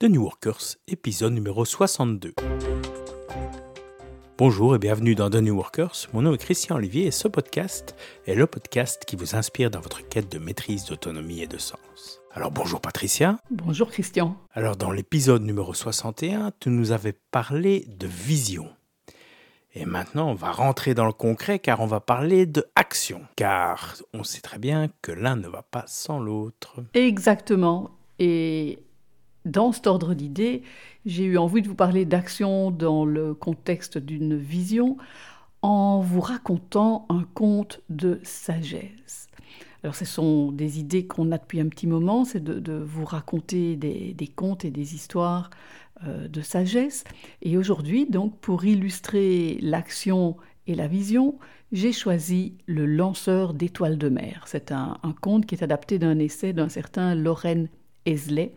The New Workers, épisode numéro 62. Bonjour et bienvenue dans The New Workers. Mon nom est Christian Olivier et ce podcast est le podcast qui vous inspire dans votre quête de maîtrise, d'autonomie et de sens. Alors bonjour Patricia. Bonjour Christian. Alors dans l'épisode numéro 61, tu nous avais parlé de vision. Et maintenant, on va rentrer dans le concret car on va parler de action. Car on sait très bien que l'un ne va pas sans l'autre. Exactement. Et dans cet ordre d'idées, j'ai eu envie de vous parler d'action dans le contexte d'une vision en vous racontant un conte de sagesse. Alors ce sont des idées qu'on a depuis un petit moment, c'est de, vous raconter des, contes et des histoires euh, de sagesse. Et aujourd'hui, donc, pour illustrer l'action et la vision, j'ai choisi Le lanceur d'étoiles de mer. C'est un, conte qui est adapté d'un essai d'un certain Lorraine Esley,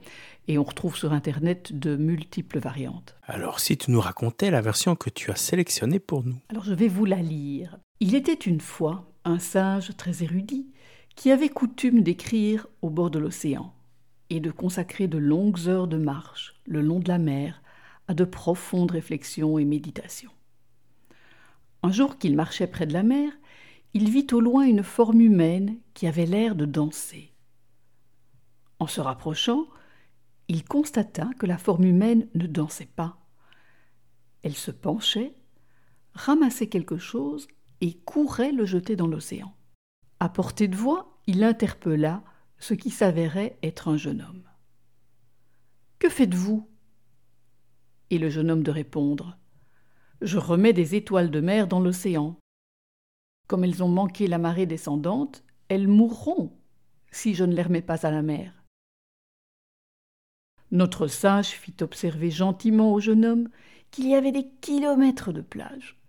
et on retrouve sur Internet de multiples variantes. Alors, si tu nous racontais la version que tu as sélectionnée pour nous. Alors, je vais vous la lire. Il était une fois un sage très érudit qui avait coutume d'écrire au bord de l'océan et de consacrer de longues heures de marche le long de la mer à de profondes réflexions et méditations. Un jour qu'il marchait près de la mer, il vit au loin une forme humaine qui avait l'air de danser. En se rapprochant, il constata que la forme humaine ne dansait pas. Elle se penchait, ramassait quelque chose et courait le jeter dans l'océan. À portée de voix, il interpella ce qui s'avérait être un jeune homme. Que faites-vous? Et le jeune homme de répondre Je remets des étoiles de mer dans l'océan. Comme elles ont manqué la marée descendante, elles mourront si je ne les remets pas à la mer. Notre sage fit observer gentiment au jeune homme qu'il y avait des kilomètres de plage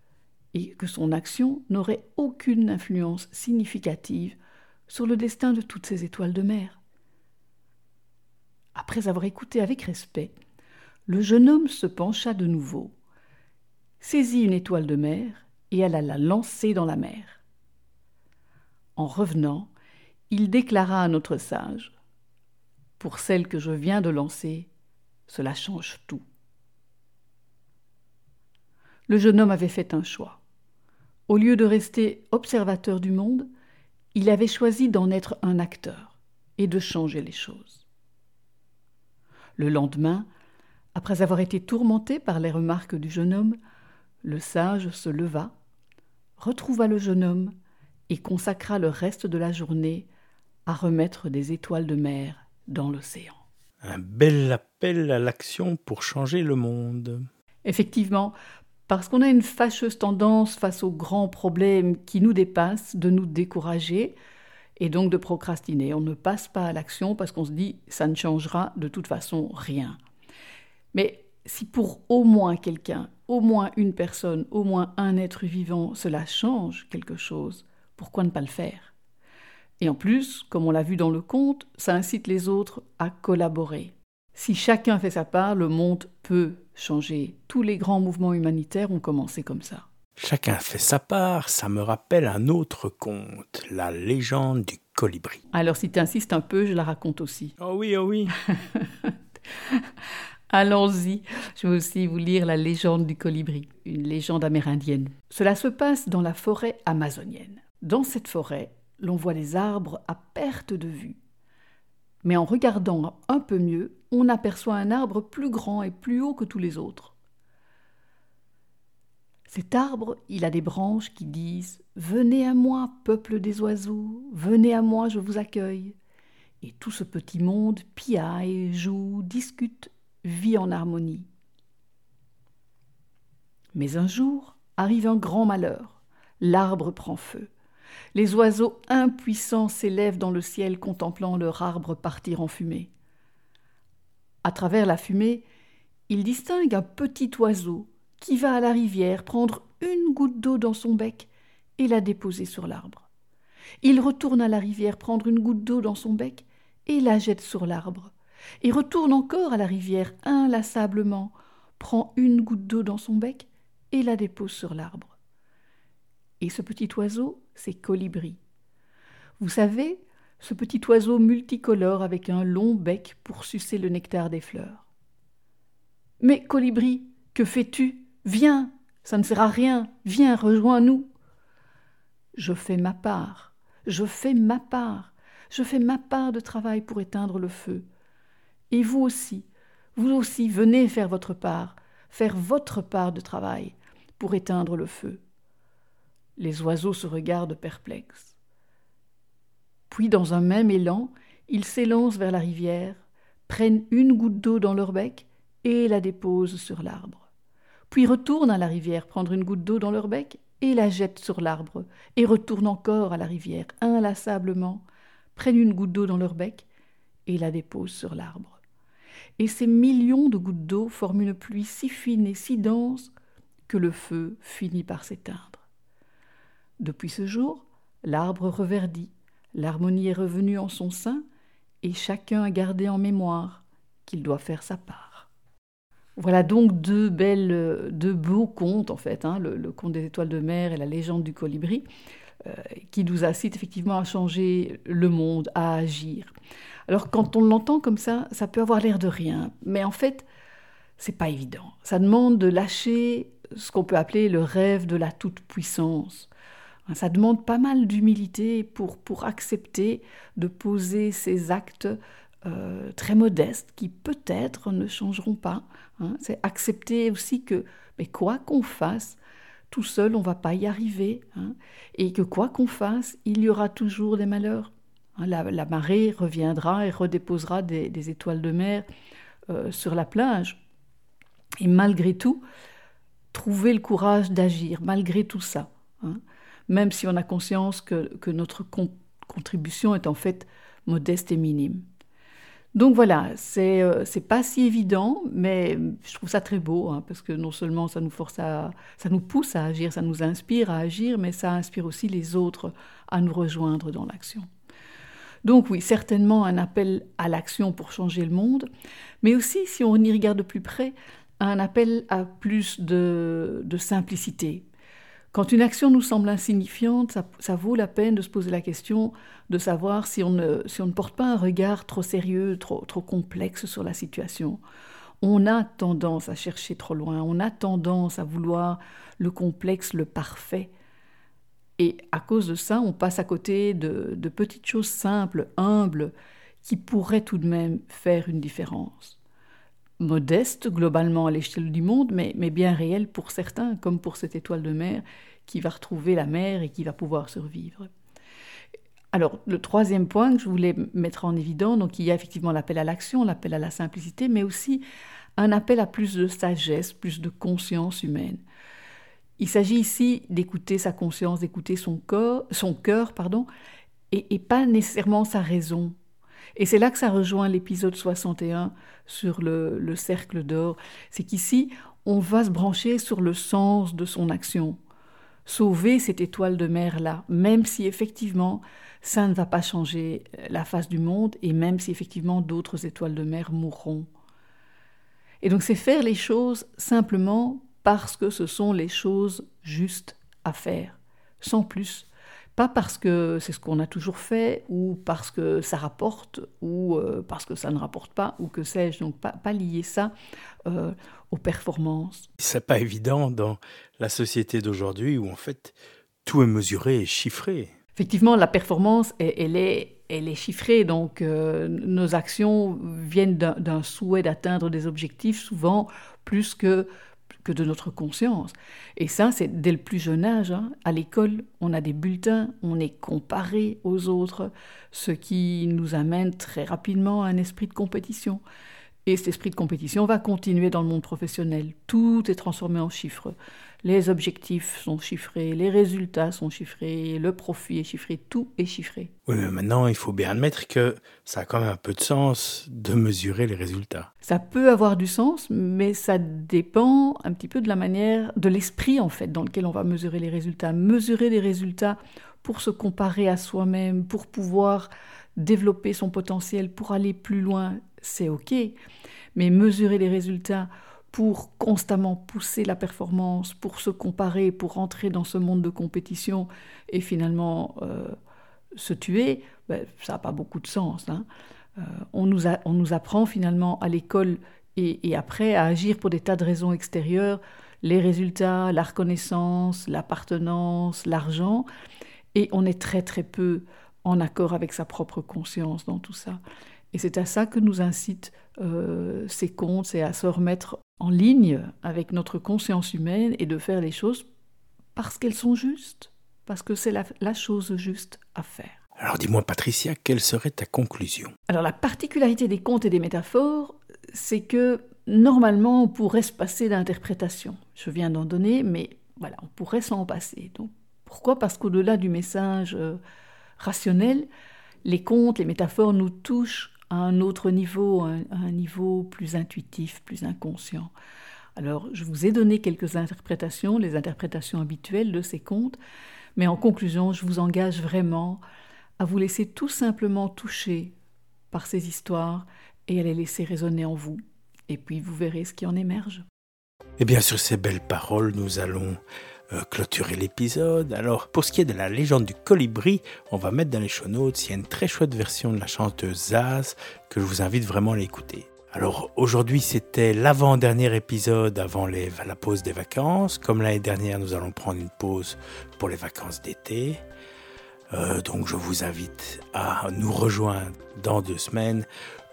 et que son action n'aurait aucune influence significative sur le destin de toutes ces étoiles de mer. Après avoir écouté avec respect, le jeune homme se pencha de nouveau, saisit une étoile de mer et alla la lancer dans la mer. En revenant, il déclara à notre sage Pour celle que je viens de lancer, cela change tout. Le jeune homme avait fait un choix. Au lieu de rester observateur du monde, il avait choisi d'en être un acteur et de changer les choses. Le lendemain, après avoir été tourmenté par les remarques du jeune homme, le sage se leva, retrouva le jeune homme et consacra le reste de la journée à remettre des étoiles de mer dans l'océan. Un bel appel à l'action pour changer le monde. Effectivement, parce qu'on a une fâcheuse tendance face aux grands problèmes qui nous dépassent de nous décourager et donc de procrastiner. On ne passe pas à l'action parce qu'on se dit ça ne changera de toute façon rien. Mais si pour au moins quelqu'un, au moins une personne, au moins un être vivant, cela change quelque chose, pourquoi ne pas le faire? Et en plus, comme on l'a vu dans le conte, ça incite les autres à collaborer. Si chacun fait sa part, le monde peut changer. Tous les grands mouvements humanitaires ont commencé comme ça. Chacun fait sa part, ça me rappelle un autre conte, la légende du colibri. Alors si tu insistes un peu, je la raconte aussi. Oh oui, oh oui. Allons-y, je vais aussi vous lire la légende du colibri, une légende amérindienne. Cela se passe dans la forêt amazonienne. Dans cette forêt, l'on voit les arbres à perte de vue mais en regardant un peu mieux, on aperçoit un arbre plus grand et plus haut que tous les autres. Cet arbre, il a des branches qui disent Venez à moi, peuple des oiseaux, venez à moi, je vous accueille. Et tout ce petit monde piaille, joue, discute, vit en harmonie. Mais un jour arrive un grand malheur. L'arbre prend feu. Les oiseaux impuissants s'élèvent dans le ciel contemplant leur arbre partir en fumée. À travers la fumée, ils distinguent un petit oiseau qui va à la rivière prendre une goutte d'eau dans son bec et la déposer sur l'arbre. Il retourne à la rivière prendre une goutte d'eau dans son bec et la jette sur l'arbre. Et retourne encore à la rivière inlassablement, prend une goutte d'eau dans son bec et la dépose sur l'arbre. Et ce petit oiseau, c'est Colibri. Vous savez, ce petit oiseau multicolore avec un long bec pour sucer le nectar des fleurs. Mais colibri, que fais-tu? Viens, ça ne sert à rien, viens, rejoins-nous. Je fais ma part, je fais ma part, je fais ma part de travail pour éteindre le feu. Et vous aussi, vous aussi, venez faire votre part, faire votre part de travail pour éteindre le feu. Les oiseaux se regardent perplexes. Puis, dans un même élan, ils s'élancent vers la rivière, prennent une goutte d'eau dans leur bec et la déposent sur l'arbre. Puis retournent à la rivière prendre une goutte d'eau dans leur bec et la jettent sur l'arbre, et retournent encore à la rivière, inlassablement, prennent une goutte d'eau dans leur bec et la déposent sur l'arbre. Et ces millions de gouttes d'eau forment une pluie si fine et si dense que le feu finit par s'éteindre. Depuis ce jour, l'arbre reverdit, l'harmonie est revenue en son sein, et chacun a gardé en mémoire qu'il doit faire sa part. Voilà donc deux belles, deux beaux contes en fait, hein, le, conte des étoiles de mer et la légende du colibri, euh, qui nous incitent effectivement à changer le monde, à agir. Alors quand on l'entend comme ça, ça peut avoir l'air de rien, mais en fait, c'est pas évident. Ça demande de lâcher ce qu'on peut appeler le rêve de la toute-puissance. Ça demande pas mal d'humilité pour, pour accepter de poser ces actes euh, très modestes qui peut-être ne changeront pas. Hein. C'est accepter aussi que, mais quoi qu'on fasse, tout seul on va pas y arriver, hein. et que quoi qu'on fasse, il y aura toujours des malheurs. Hein. La, marée reviendra et redéposera des, étoiles de mer euh, sur la plage. Et malgré tout, trouver le courage d'agir, malgré tout ça. Même si on a conscience que, notre contribution est en fait modeste et minime. Donc voilà, c'est euh, pas si évident, mais je trouve ça très beau, hein, parce que non seulement ça nous force à, ça nous pousse à agir, ça nous inspire à agir, mais ça inspire aussi les autres à nous rejoindre dans l'action. Donc oui, certainement un appel à l'action pour changer le monde, mais aussi, si on y regarde de plus près, un appel à plus de, simplicité. Quand une action nous semble insignifiante, ça, vaut la peine de se poser la question de savoir si on ne, si on ne porte pas un regard trop sérieux, trop, trop complexe sur la situation. On a tendance à chercher trop loin, on a tendance à vouloir le complexe, le parfait. Et à cause de ça, on passe à côté de, de petites choses simples, humbles, qui pourraient tout de même faire une différence modeste globalement à l'échelle du monde, mais, bien réelle pour certains, comme pour cette étoile de mer qui va retrouver la mer et qui va pouvoir survivre. Alors, le troisième point que je voulais mettre en évidence, donc il y a effectivement l'appel à l'action, l'appel à la simplicité, mais aussi un appel à plus de sagesse, plus de conscience humaine. Il s'agit ici d'écouter sa conscience, d'écouter son, son cœur, pardon, et pas nécessairement sa raison, et c'est là que ça rejoint l'épisode 61 sur le, cercle d'or. C'est qu'ici, on va se brancher sur le sens de son action. Sauver cette étoile de mer-là, même si effectivement ça ne va pas changer la face du monde et même si effectivement d'autres étoiles de mer mourront. Et donc c'est faire les choses simplement parce que ce sont les choses justes à faire, sans plus. Pas parce que c'est ce qu'on a toujours fait, ou parce que ça rapporte, ou euh, parce que ça ne rapporte pas, ou que sais-je. Donc pas, pas lier ça euh, aux performances. C'est pas évident dans la société d'aujourd'hui où en fait tout est mesuré et chiffré. Effectivement, la performance, elle, est, elle est chiffrée, donc euh, nos actions viennent d'un souhait d'atteindre des objectifs, souvent plus que que de notre conscience. Et ça, c'est dès le plus jeune âge. Hein. À l'école, on a des bulletins, on est comparé aux autres, ce qui nous amène très rapidement à un esprit de compétition. Et cet esprit de compétition va continuer dans le monde professionnel. Tout est transformé en chiffres. Les objectifs sont chiffrés, les résultats sont chiffrés, le profit est chiffré, tout est chiffré. Oui, mais maintenant, il faut bien admettre que ça a quand même un peu de sens de mesurer les résultats. Ça peut avoir du sens, mais ça dépend un petit peu de la manière, de l'esprit en fait, dans lequel on va mesurer les résultats. Mesurer les résultats pour se comparer à soi-même, pour pouvoir développer son potentiel, pour aller plus loin, c'est OK. Mais mesurer les résultats pour constamment pousser la performance, pour se comparer, pour rentrer dans ce monde de compétition et finalement euh, se tuer, ben, ça n'a pas beaucoup de sens. Hein. Euh, on, nous on, nous apprend finalement à l'école et, après à agir pour des tas de raisons extérieures, les résultats, la reconnaissance, l'appartenance, l'argent, et on est très très peu en accord avec sa propre conscience dans tout ça. Et c'est à ça que nous incitent euh, ces contes, c'est à se remettre en ligne avec notre conscience humaine et de faire les choses parce qu'elles sont justes, parce que c'est la, chose juste à faire. Alors dis-moi Patricia, quelle serait ta conclusion? Alors la particularité des contes et des métaphores, c'est que normalement on pourrait se passer d'interprétation. Je viens d'en donner, mais voilà, on pourrait s'en passer. Donc pourquoi? Parce qu'au-delà du message euh, rationnel, les contes, les métaphores nous touchent à un autre niveau, un niveau plus intuitif, plus inconscient. Alors, je vous ai donné quelques interprétations, les interprétations habituelles de ces contes, mais en conclusion, je vous engage vraiment à vous laisser tout simplement toucher par ces histoires et à les laisser résonner en vous. Et puis vous verrez ce qui en émerge. Et bien sur ces belles paroles, nous allons clôturer l'épisode. Alors, pour ce qui est de la légende du colibri, on va mettre dans les show notes, il y a une très chouette version de la chanteuse Zaz que je vous invite vraiment à l'écouter. Alors aujourd'hui c'était l'avant-dernier épisode avant la pause des vacances. Comme l'année dernière nous allons prendre une pause pour les vacances d'été. Euh, donc je vous invite à nous rejoindre dans deux semaines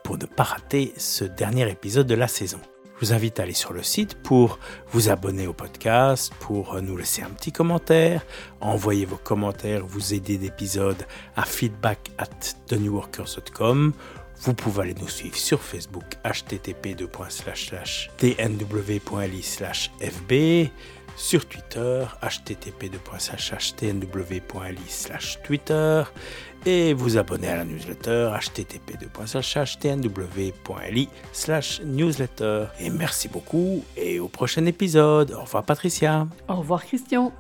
pour ne pas rater ce dernier épisode de la saison. Je vous invite à aller sur le site pour vous abonner au podcast, pour nous laisser un petit commentaire, envoyer vos commentaires, vous aider d'épisodes à feedback at thenewworkers.com. Vous pouvez aller nous suivre sur Facebook http://tnw.li fb sur Twitter http://tnw.li twitter et vous abonner à la newsletter http://tnw.li newsletter. Et merci beaucoup et au prochain épisode. Au revoir Patricia. Au revoir Christian.